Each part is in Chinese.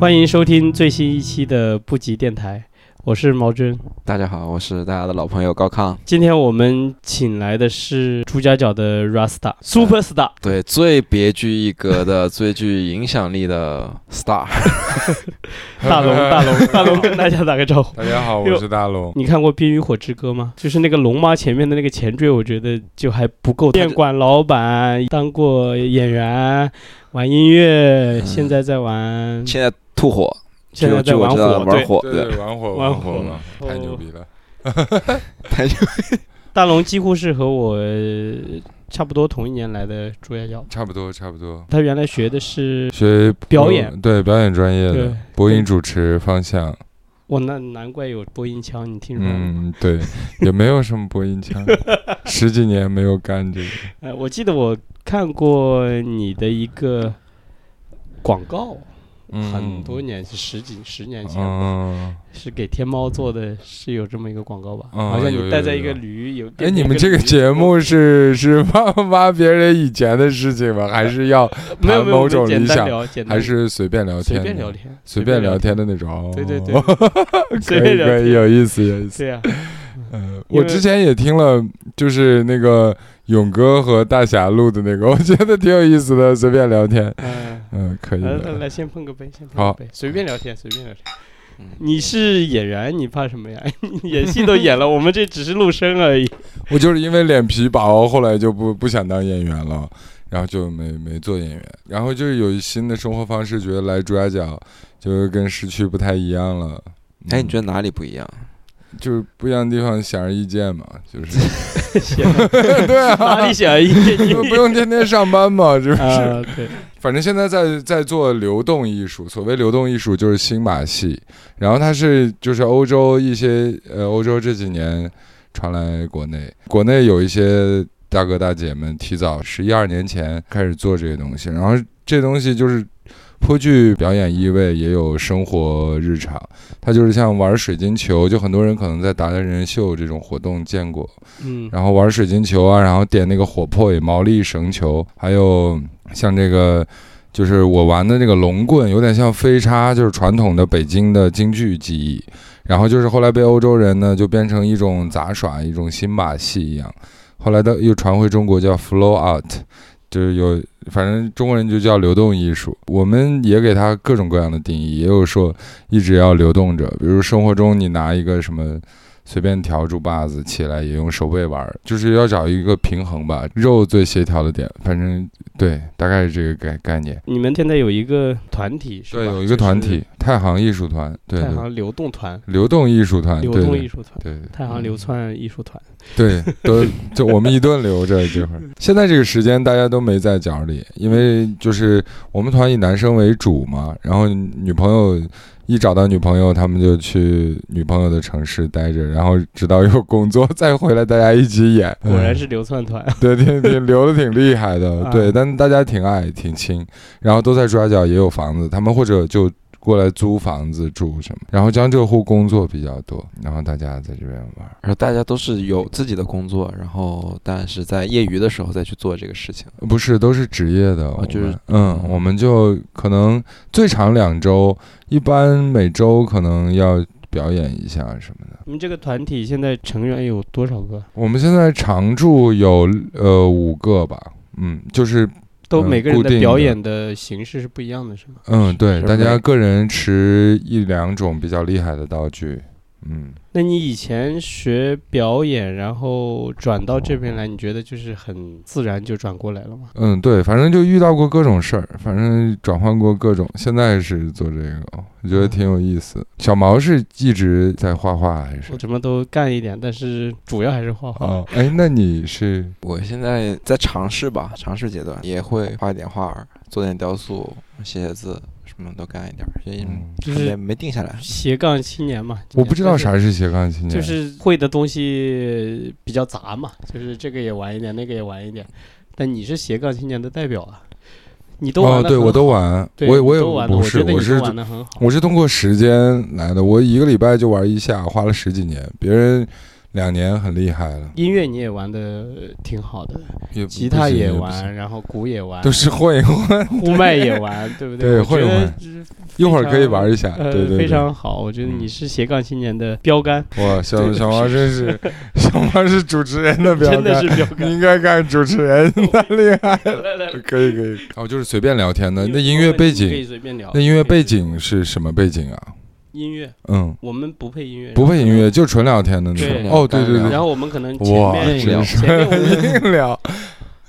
欢迎收听最新一期的布吉电台，我是毛真。大家好，我是大家的老朋友高康。今天我们请来的是朱家角的 Rasta Super Star，对，最别具一格的、最具影响力的 star。大龙，大龙，大龙，跟大家打个招呼。大家好，我是大龙。你看过《冰与火之歌》吗？就是那个龙妈前面的那个前缀，我觉得就还不够。店管老板，当过演员，玩音乐，现在在玩，现在吐火，现在在玩火，玩火，对，玩火，玩火嘛，太牛逼了，太牛。大龙几乎是和我差不多同一年来的朱家角，差不多，差不多。他原来学的是学表演，对，表演专业的播音主持方向。我那难怪有播音腔，你听说吗？嗯，对，也没有什么播音腔，十几年没有干这个。哎，我记得我看过你的一个广告。很多年是十几十年前，是给天猫做的，是有这么一个广告吧？好像你带在一个驴有。哎，你们这个节 目是是挖 挖别人以前的事情吗？还是要谈某种理想？还是随便聊天？随便聊天，随便聊天的那种。对对对，可以可以，有意思有意思。对呀，嗯，我之前也听了，就是那个。勇哥和大侠录的那个，我觉得挺有意思的，随便聊天。嗯嗯，可以。来来，先碰个杯，先碰个杯，随便聊天，随便聊天。你是演员，你怕什么呀？演戏都演了，我们这只是录声而已。我就是因为脸皮薄，后来就不不想当演员了，然后就没没做演员。然后就是有新的生活方式，觉得来朱家角就跟市区不太一样了。哎，你觉得哪里不一样？就是不一样的地方显而易见嘛，就是 对啊，哪里显而易见？你们不用天天上班嘛，是不是？对，反正现在在在做流动艺术。所谓流动艺术，就是新马戏。然后它是就是欧洲一些呃，欧洲这几年传来国内，国内有一些大哥大姐们提早十一二年前开始做这些东西。然后这东西就是。颇具表演意味，也有生活日常。它就是像玩水晶球，就很多人可能在达人人秀这种活动见过。嗯，然后玩水晶球啊，然后点那个火破毛利绳球，还有像这个，就是我玩的那个龙棍，有点像飞叉，就是传统的北京的京剧技艺。然后就是后来被欧洲人呢，就变成一种杂耍，一种新把戏一样。后来的又传回中国，叫 flow art。就是有，反正中国人就叫流动艺术，我们也给它各种各样的定义，也有说一直要流动着，比如生活中你拿一个什么。随便调住把子起来也用手背玩，就是要找一个平衡吧，肉最协调的点，反正对，大概是这个概概念。你们现在有一个团体是吧？对，有一个团体，太行艺术团，对，太行流动团，流动艺术团，流动艺术团，对，太行流窜艺术团，对，都就我们一顿留着这会儿。现在这个时间大家都没在角里，因为就是我们团以男生为主嘛，然后女朋友。一找到女朋友，他们就去女朋友的城市待着，然后直到有工作再回来，大家一起演。果然是流窜团，对，挺挺 流的挺厉害的，对，但大家挺爱挺亲，然后都在抓角也有房子，他们或者就。过来租房子住什么，然后江浙沪工作比较多，然后大家在这边玩，然后大家都是有自己的工作，然后但是在业余的时候再去做这个事情，不是都是职业的，就是嗯，我们就可能最长两周，一般每周可能要表演一下什么的。你们这个团体现在成员有多少个？我们现在常驻有呃五个吧，嗯，就是。都每个人的表演的形式是不一样的，是吗？嗯，对，大家个人持一两种比较厉害的道具。嗯，那你以前学表演，然后转到这边来，你觉得就是很自然就转过来了吗？嗯，对，反正就遇到过各种事儿，反正转换过各种。现在是做这个，我觉得挺有意思。小毛是一直在画画还是？我什么都干一点，但是主要还是画画。哦，哎，那你是？我现在在尝试吧，尝试阶段也会画一点画，做点雕塑，写写字。什么都干一点，所以就是没定下来。斜杠青年嘛，我不知道啥是斜杠青年，就是会的东西比较杂嘛，就是这个也玩一点，那个也玩一点。但你是斜杠青年的代表啊，你都玩对我都玩，我我也不是，我是玩的很好我是通过时间来的，我一个礼拜就玩一下，花了十几年，别人两年很厉害了。音乐你也玩的挺好的，吉他也也玩，然后鼓也玩，都是混一混，呼麦也玩，对不对？对，混一会儿可以玩一下，对对，非常好。我觉得你是斜杠青年的标杆。哇，小小王真是，小王是主持人的标杆，真的是标杆。你应该干主持人，太厉害了。可以可以，哦，就是随便聊天的。那音乐背景可以随便聊。那音乐背景是什么背景啊？音乐，嗯，我们不配音乐，不配音乐，就纯聊天的那种。哦，对对对。然后我们可能前面聊，前面硬聊，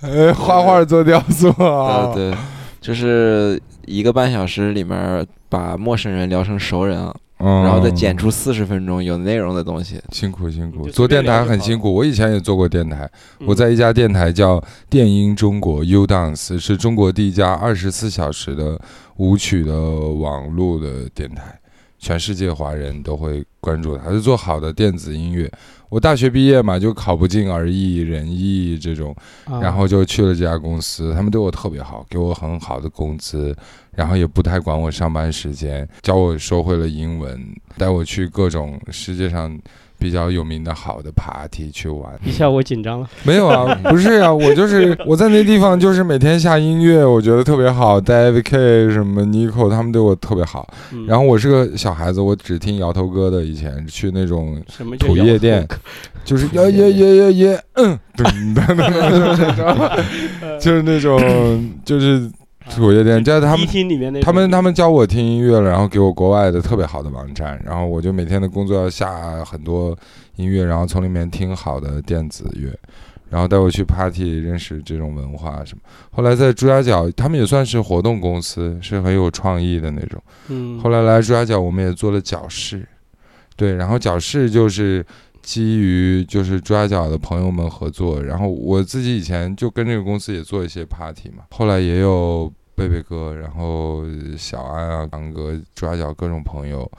呃，画画做雕塑啊，对，就是一个半小时里面把陌生人聊成熟人啊，然后再剪出四十分钟有内容的东西。辛苦辛苦，做电台很辛苦。我以前也做过电台，我在一家电台叫电音中国 U Dance，是中国第一家二十四小时的舞曲的网络的电台。全世界华人都会关注他，就做好的电子音乐。我大学毕业嘛，就考不进而艺、人艺这种，然后就去了这家公司。他们对我特别好，给我很好的工资，然后也不太管我上班时间，教我说会了英文，带我去各种世界上。比较有名的好的 party 去玩，一下我紧张了。没有啊，不是呀，我就是我在那地方就是每天下音乐，我觉得特别好。David K 什么 Nico 他们对我特别好。然后我是个小孩子，我只听摇头哥的。以前去那种土夜店，就是耶耶耶耶耶，嗯，噔噔噔噔，就是那种就是。土夜店，在他们他们他们教我听音乐了，然后给我国外的特别好的网站，然后我就每天的工作要下很多音乐，然后从里面听好的电子乐，然后带我去 party 认识这种文化什么。后来在朱家角，他们也算是活动公司，是很有创意的那种。嗯。后来来朱家角，我们也做了角饰，对，然后角饰就是。基于就是朱家角的朋友们合作，然后我自己以前就跟这个公司也做一些 party 嘛，后来也有贝贝哥，然后小安啊、堂哥、朱家角各种朋友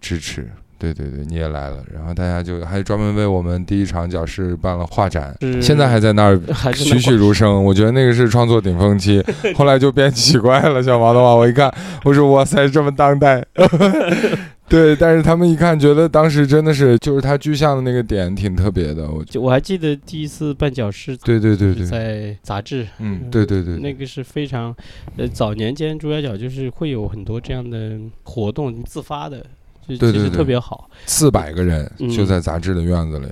支持，对对对，你也来了，然后大家就还专门为我们第一场角师办了画展，现在 还在那儿栩栩如生，我觉得那个是创作顶峰期，后来就变奇怪了。小王的话，我一看，我说哇塞，这么当代。对，但是他们一看，觉得当时真的是，就是他具象的那个点挺特别的。我我还记得第一次办角师，对对对对，在杂志，嗯，对对对，那个是非常，呃，早年间朱家角就是会有很多这样的活动，自发的，就其实特别好。四百个人就在杂志的院子里。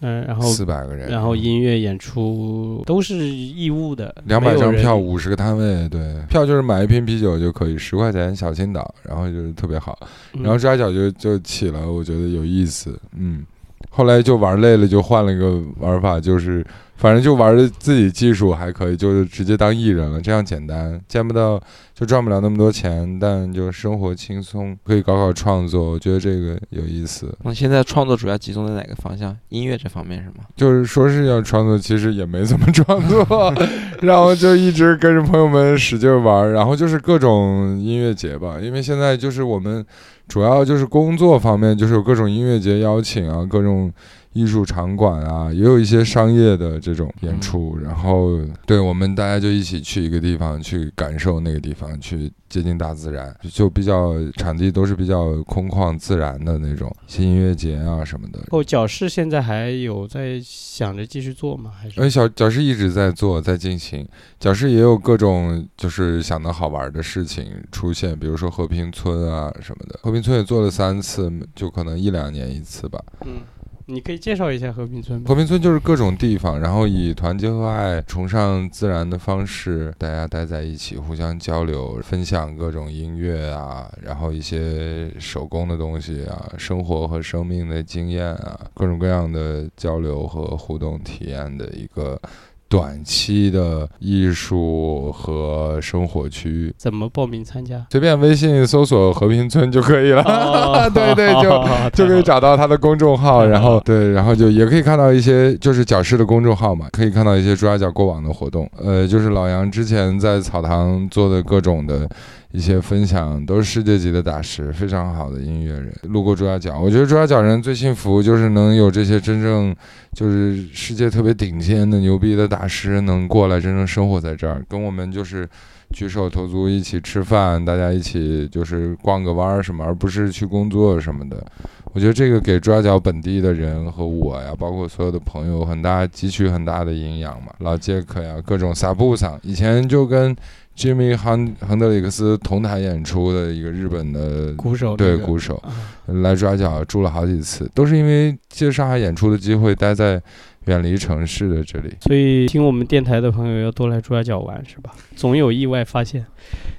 嗯，然后四百个人，然后音乐演出都是义务的，两百张票，五十个摊位，对，票就是买一瓶啤酒就可以，十块钱小青岛，然后就是特别好，然后抓脚就就起了，我觉得有意思，嗯，后来就玩累了，就换了一个玩法，就是。反正就玩的自己技术还可以，就是直接当艺人了，这样简单，见不到就赚不了那么多钱，但就生活轻松，可以搞搞创作，我觉得这个有意思。那现在创作主要集中在哪个方向？音乐这方面是吗？就是说是要创作，其实也没怎么创作，然后就一直跟着朋友们使劲玩，然后就是各种音乐节吧，因为现在就是我们主要就是工作方面，就是有各种音乐节邀请啊，各种。艺术场馆啊，也有一些商业的这种演出，然后对我们大家就一起去一个地方去感受那个地方，去接近大自然，就比较场地都是比较空旷自然的那种，一些音乐节啊什么的。哦，角饰现在还有在想着继续做吗？还是？哎，小角饰一直在做，在进行。角饰也有各种就是想的好玩的事情出现，比如说和平村啊什么的。和平村也做了三次，就可能一两年一次吧。嗯。你可以介绍一下和平村。和平村就是各种地方，然后以团结和爱、崇尚自然的方式，大家待在一起，互相交流，分享各种音乐啊，然后一些手工的东西啊，生活和生命的经验啊，各种各样的交流和互动体验的一个。短期的艺术和生活区域怎么报名参加？随便微信搜索“和平村”就可以了。对对，就 就可以找到他的公众号，然后 对，然后就也可以看到一些就是角师的公众号嘛，可以看到一些朱家角过往的活动。呃，就是老杨之前在草堂做的各种的。一些分享都是世界级的大师，非常好的音乐人。路过朱家角，我觉得朱家角人最幸福，就是能有这些真正就是世界特别顶尖的牛逼的大师能过来，真正生活在这儿，跟我们就是举手投足一起吃饭，大家一起就是逛个弯儿什么，而不是去工作什么的。我觉得这个给朱家角本地的人和我呀，包括所有的朋友，很大汲取很大的营养嘛。老杰克呀，各种萨布桑，以前就跟 Jimmy 亨亨德里克斯同台演出的一个日本的鼓手，对鼓手，来朱家角住了好几次，都是因为借上海演出的机会，待在。远离城市的这里，所以听我们电台的朋友要多来朱家角玩，是吧？总有意外发现，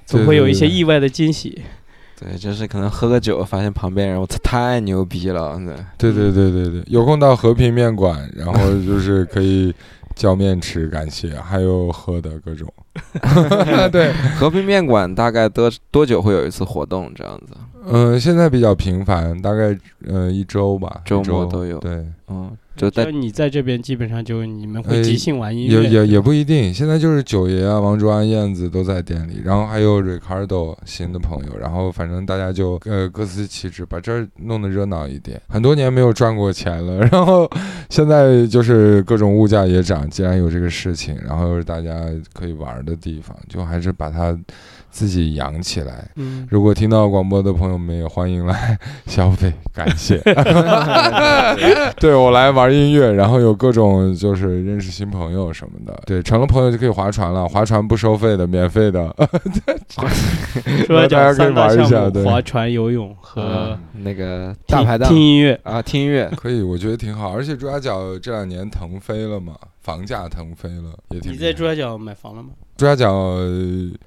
总会有一些意外的惊喜。对，就是可能喝个酒，发现旁边人，我操，太牛逼了！对，对，对，对，对，有空到和平面馆，然后就是可以叫面吃，感谢，还有喝的各种。对，和平面馆大概多多久会有一次活动？这样子？嗯，现在比较频繁，大概呃一周吧，周末都有。对，嗯。就在你在这边，基本上就你们会即兴玩音乐，也也也不一定。现在就是九爷啊、王卓安、燕子都在店里，然后还有 Ricardo 新的朋友，然后反正大家就呃各司其职，把这儿弄得热闹一点。很多年没有赚过钱了，然后现在就是各种物价也涨，既然有这个事情，然后又是大家可以玩的地方，就还是把它。自己养起来。嗯，如果听到广播的朋友们也欢迎来 消费，感谢。对我来玩音乐，然后有各种就是认识新朋友什么的。对，成了朋友就可以划船了，划船不收费的，免费的。说大家可以玩一下，对，划船、游泳和那个大排档听音乐啊，听音乐可以，我觉得挺好。而且朱家角这两年腾飞了嘛，房价腾飞了，也挺。你在朱家角买房了吗？朱家角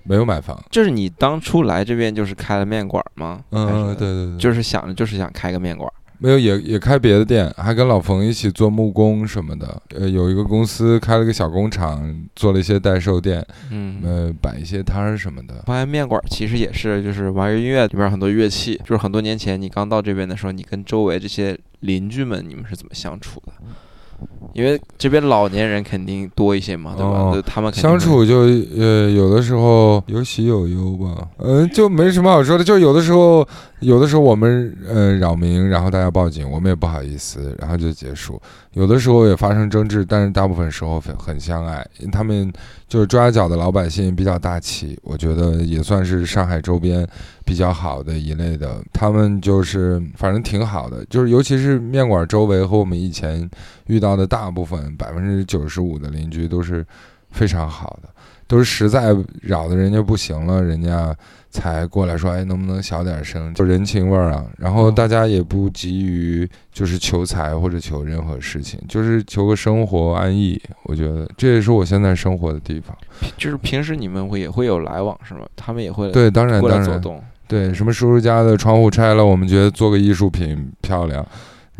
没有买房，就是你当初来这边就是开了面馆吗？嗯，对对对，就是想着就是想开个面馆，没有也也开别的店，还跟老冯一起做木工什么的。呃，有一个公司开了个小工厂，做了一些代售店，嗯，呃，摆一些摊儿什么的。发现面馆其实也是就是玩音乐里边很多乐器，就是很多年前你刚到这边的时候，你跟周围这些邻居们你们是怎么相处的？因为这边老年人肯定多一些嘛，对吧？他们相处就呃有的时候有喜有忧吧，嗯，就没什么好说的。就有的时候，有的时候我们呃扰民，然后大家报警，我们也不好意思，然后就结束。有的时候也发生争执，但是大部分时候很很相爱。他们就是朱家角的老百姓比较大气，我觉得也算是上海周边比较好的一类的。他们就是反正挺好的，就是尤其是面馆周围和我们以前。遇到的大部分百分之九十五的邻居都是非常好的，都是实在扰得人家不行了，人家才过来说：“哎，能不能小点声？”就人情味儿啊。然后大家也不急于就是求财或者求任何事情，就是求个生活安逸。我觉得这也是我现在生活的地方。就是平时你们会也会有来往是吗？他们也会对，当然当然对，什么叔叔家的窗户拆了，我们觉得做个艺术品漂亮。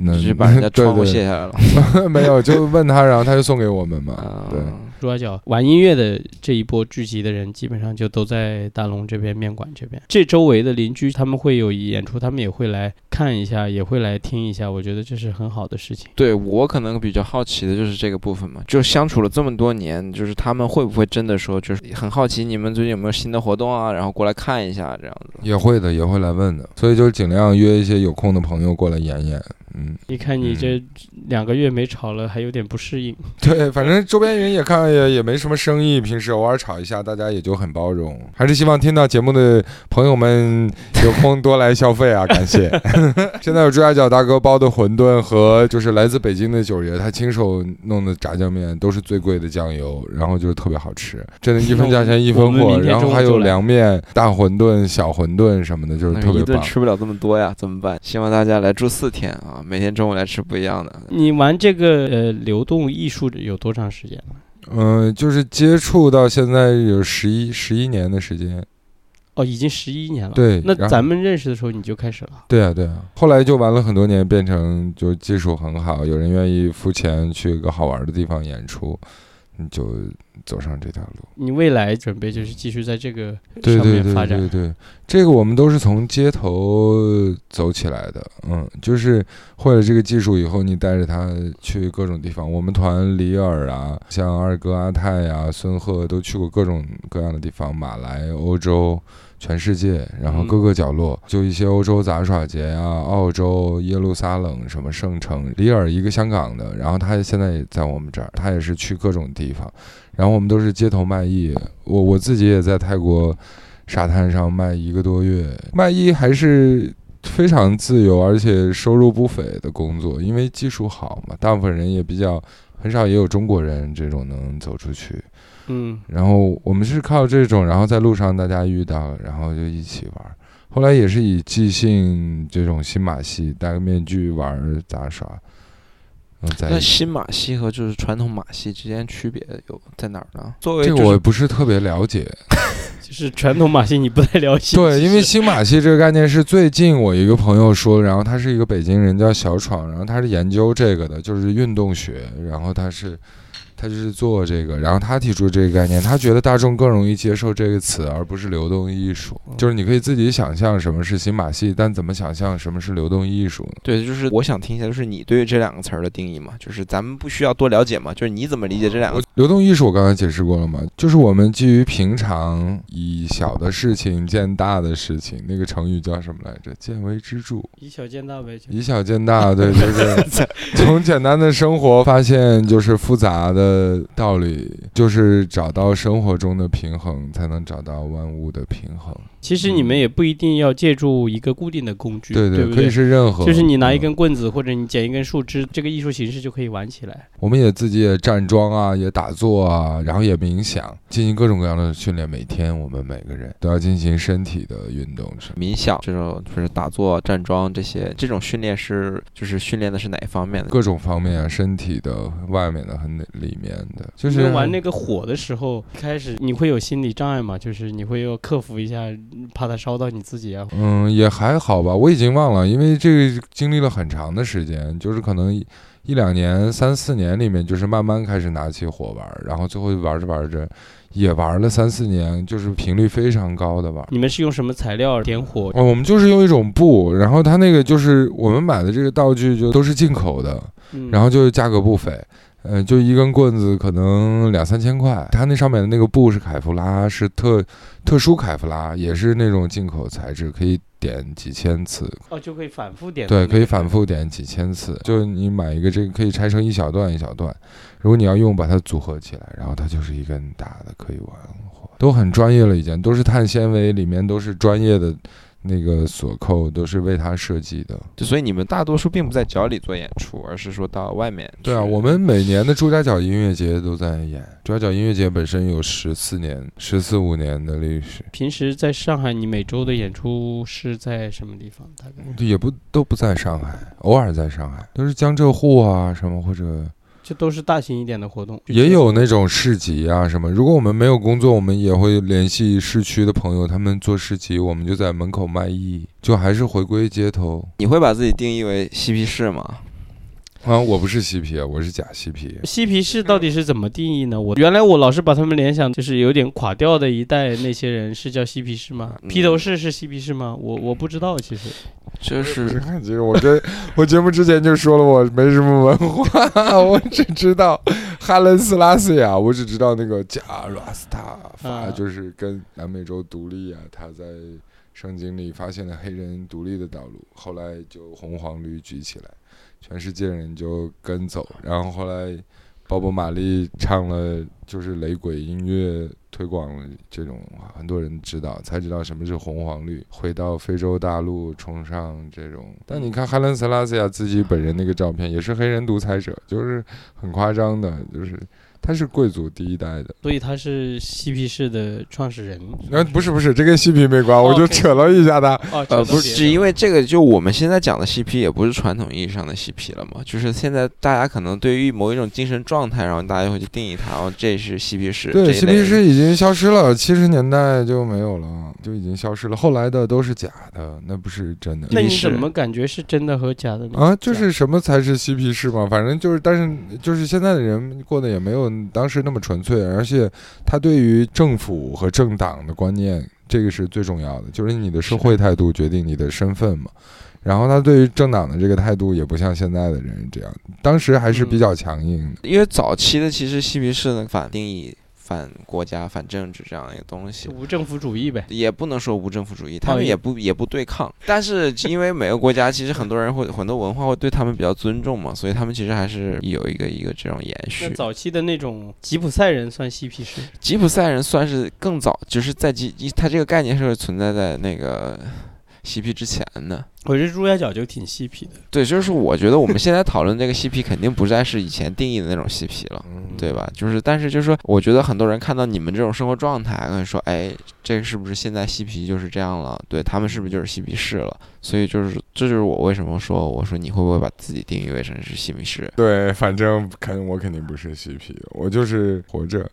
直接 把人家窗户卸下来了，没有就问他，然后他就送给我们嘛。对，朱家角玩音乐的这一波聚集的人，基本上就都在大龙这边面馆这边。这周围的邻居他们会有演出，他们也会来看一下，也会来听一下。我觉得这是很好的事情。对我可能比较好奇的就是这个部分嘛，就相处了这么多年，就是他们会不会真的说，就是很好奇你们最近有没有新的活动啊，然后过来看一下这样子。也会的，也会来问的，所以就尽量约一些有空的朋友过来演演。嗯，一看你这两个月没炒了，还有点不适应。对，反正周边人也看也也没什么生意，平时偶尔炒一下，大家也就很包容。还是希望听到节目的朋友们有空多来消费啊，感谢。现在有朱家角大哥包的馄饨和就是来自北京的九爷他亲手弄的炸酱面，都是最贵的酱油，然后就是特别好吃，真的，一分价钱一分货。然后还有凉面、大馄饨、小馄饨什么的，就是特别棒。一顿吃不了这么多呀，怎么办？希望大家来住四天啊。每天中午来吃不一样的。你玩这个呃流动艺术有多长时间了？嗯，就是接触到现在有十一十一年的时间。哦，已经十一年了。对，那咱们认识的时候你就开始了。对啊，对啊。后来就玩了很多年，变成就技术很好，有人愿意付钱去一个好玩的地方演出。就走上这条路。你未来准备就是继续在这个上面发展？对对对对对，这个我们都是从街头走起来的。嗯，就是会了这个技术以后，你带着他去各种地方。我们团里尔啊，像二哥阿泰呀、孙贺都去过各种各样的地方，马来、欧洲。全世界，然后各个角落，就一些欧洲杂耍节啊，澳洲耶路撒冷什么圣城，里尔一个香港的，然后他现在也在我们这儿，他也是去各种地方，然后我们都是街头卖艺，我我自己也在泰国沙滩上卖一个多月，卖艺还是非常自由而且收入不菲的工作，因为技术好嘛，大部分人也比较很少，也有中国人这种能走出去。嗯，然后我们是靠这种，然后在路上大家遇到，然后就一起玩。后来也是以即兴这种新马戏，戴个面具玩杂耍。那新马戏和就是传统马戏之间区别有在哪儿呢？作为这个我不是特别了解，就是传统马戏你不太了解。对，因为新马戏这个概念是最近我一个朋友说，然后他是一个北京人叫小闯，然后他是研究这个的，就是运动学，然后他是。他就是做这个，然后他提出这个概念，他觉得大众更容易接受这个词，而不是流动艺术。就是你可以自己想象什么是新马戏，但怎么想象什么是流动艺术呢？对，就是我想听一下，就是你对于这两个词儿的定义嘛？就是咱们不需要多了解嘛？就是你怎么理解这两个？流动艺术我刚才解释过了嘛？就是我们基于平常以小的事情见大的事情，那个成语叫什么来着？见微知著。以小见大呗。以小见大，对就是。从简单的生活发现就是复杂。的道理就是找到生活中的平衡，才能找到万物的平衡。其实你们也不一定要借助一个固定的工具，对对，可以是任何，就是你拿一根棍子或者你捡一根树枝，这个艺术形式就可以玩起来。我们也自己也站桩啊，也打坐啊，然后也冥想，进行各种各样的训练。每天我们每个人都要进行身体的运动，是冥想这种，就是打坐、站桩这些，这种训练是就是训练的是哪一方面的？各种方面啊，身体的、外面的和里面的。就是玩那个火的时候，开始你会有心理障碍吗？就是你会要克服一下。怕它烧到你自己啊？嗯，也还好吧，我已经忘了，因为这个经历了很长的时间，就是可能一两年、三四年里面，就是慢慢开始拿起火玩，然后最后玩着玩着，也玩了三四年，就是频率非常高的玩。你们是用什么材料点火？哦，我们就是用一种布，然后它那个就是我们买的这个道具就都是进口的，然后就价格不菲。嗯，就一根棍子可能两三千块，它那上面的那个布是凯夫拉，是特特殊凯夫拉，也是那种进口材质，可以点几千次。哦，就可以反复点。对，可以反复点几千次。就你买一个这个，可以拆成一小段一小段，如果你要用，把它组合起来，然后它就是一根大的，可以玩火，都很专业了，已经都是碳纤维，里面都是专业的。那个锁扣都是为他设计的，就所以你们大多数并不在脚里做演出，而是说到外面。对啊，我们每年的朱家角音乐节都在演。朱家角音乐节本身有十四年、十四五年的历史。平时在上海，你每周的演出是在什么地方？大概也不都不在上海，偶尔在上海，都是江浙沪啊什么或者。这都是大型一点的活动，也有那种市集啊什么。如果我们没有工作，我们也会联系市区的朋友，他们做市集，我们就在门口卖艺，就还是回归街头。你会把自己定义为嬉皮士吗？啊，我不是嬉皮啊，我是假嬉皮。嬉皮士到底是怎么定义呢？我原来我老是把他们联想，就是有点垮掉的一代那些人是叫嬉皮士吗？披头士是嬉皮士吗？我我不知道，其实。就是，其实 我这我节目之前就说了，我没什么文化，我只知道哈伦斯拉斯呀，我只知道那个加拉斯塔法，就是跟南美洲独立啊，他在圣经里发现了黑人独立的道路，后来就红黄绿举起来。全世界人就跟走，然后后来，鲍勃·马利唱了就是雷鬼音乐，推广了这种，很多人知道，才知道什么是红黄绿。回到非洲大陆，崇尚这种。但你看哈伦·塞拉斯亚自己本人那个照片，也是黑人独裁者，就是很夸张的，就是。他是贵族第一代的，所以他是嬉皮士的创始人。那不是不是，这跟嬉皮没关，我就扯了一下他。呃，不是，是因为这个，就我们现在讲的嬉皮，也不是传统意义上的嬉皮了嘛。就是现在大家可能对于某一种精神状态，然后大家会去定义它，然后这是嬉皮士。对，嬉皮士已经消失了，七十年代就没有了，就已经消失了。后来的都是假的，那不是真的。那你怎么感觉是真的和假的呢？啊，就是什么才是嬉皮士嘛？反正就是，但是就是现在的人过得也没有。当时那么纯粹，而且他对于政府和政党的观念，这个是最重要的，就是你的社会态度决定你的身份嘛。然后他对于政党的这个态度，也不像现在的人这样，当时还是比较强硬。因为早期的其实嬉皮士的反定义。反国家、反政治这样一个东西，无政府主义呗，也不能说无政府主义，他们也不也不对抗。但是因为每个国家其实很多人会很多文化会对他们比较尊重嘛，所以他们其实还是有一个一个这种延续。早期的那种吉普赛人算嬉皮士？吉普赛人算是更早，就是在吉，他这个概念是存在在那个嬉皮之前的。我觉得朱家角就挺嬉皮的。对，就是我觉得我们现在讨论这个嬉皮，肯定不再是以前定义的那种嬉皮了，对吧？就是，但是就是说，我觉得很多人看到你们这种生活状态，可能说，哎，这个是不是现在嬉皮就是这样了？对他们是不是就是嬉皮士了？所以就是，这就是我为什么说，我说你会不会把自己定义为成是嬉皮士？对，反正肯我肯定不是嬉皮，我就是活着，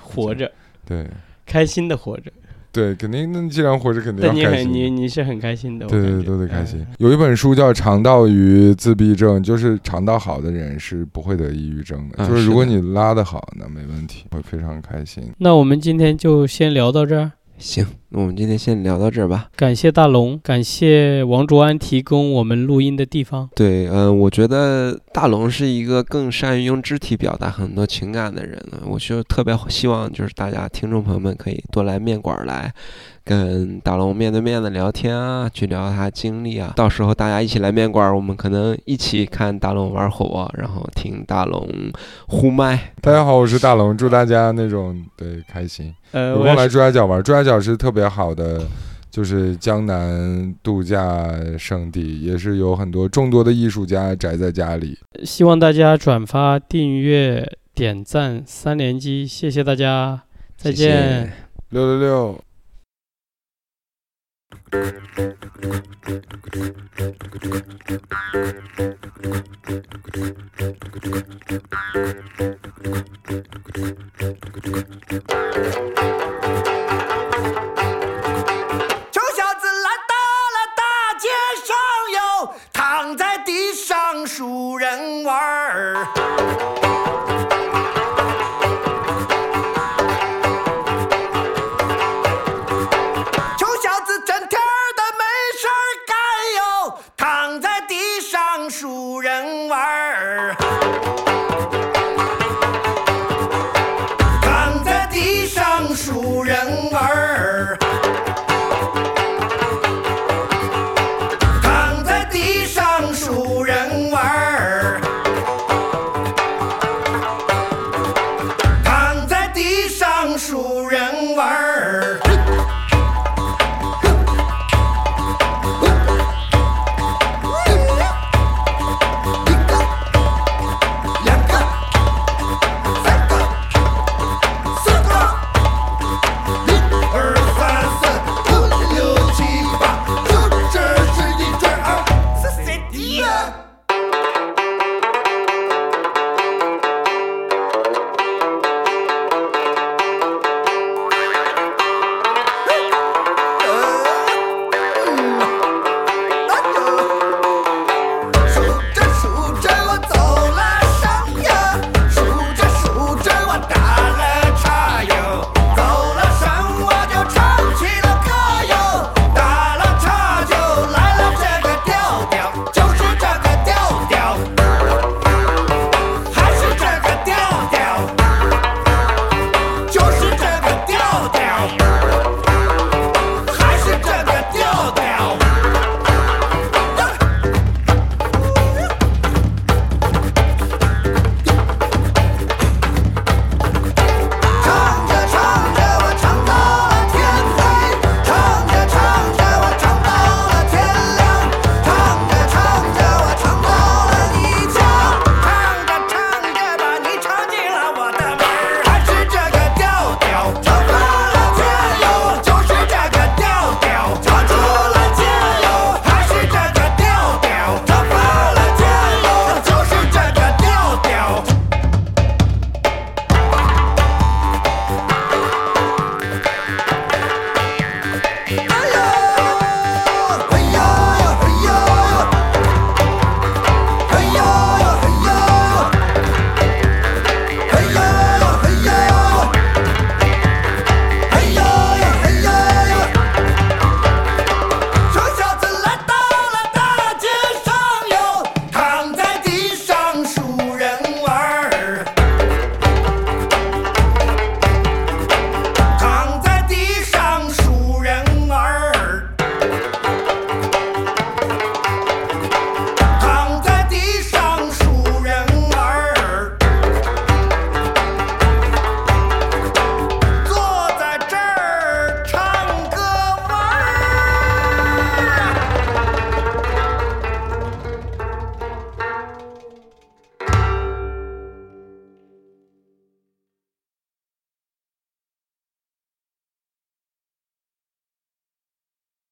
活着，对，开心的活着。对，肯定。那既然活着，肯定要开心。你你你是很开心的。对对，都得开心。有一本书叫《肠道与自闭症》，就是肠道好的人是不会得抑郁症的。就是如果你拉的好，那没问题，会非常开心。那我们今天就先聊到这儿。行，那我们今天先聊到这儿吧。感谢大龙，感谢王卓安提供我们录音的地方。对，嗯，我觉得大龙是一个更善于用肢体表达很多情感的人呢。我就特别希望，就是大家听众朋友们可以多来面馆来。跟大龙面对面的聊天啊，去聊他经历啊，到时候大家一起来面馆，我们可能一起看大龙玩火，然后听大龙呼麦。大家好，我是大龙，祝大家那种对开心。呃，有空来朱家角玩，朱家角是特别好的，就是江南度假胜地，也是有很多众多的艺术家宅在家里。希望大家转发、订阅、点赞三连击，谢谢大家，再见，六六六。Thank you. 主人玩儿。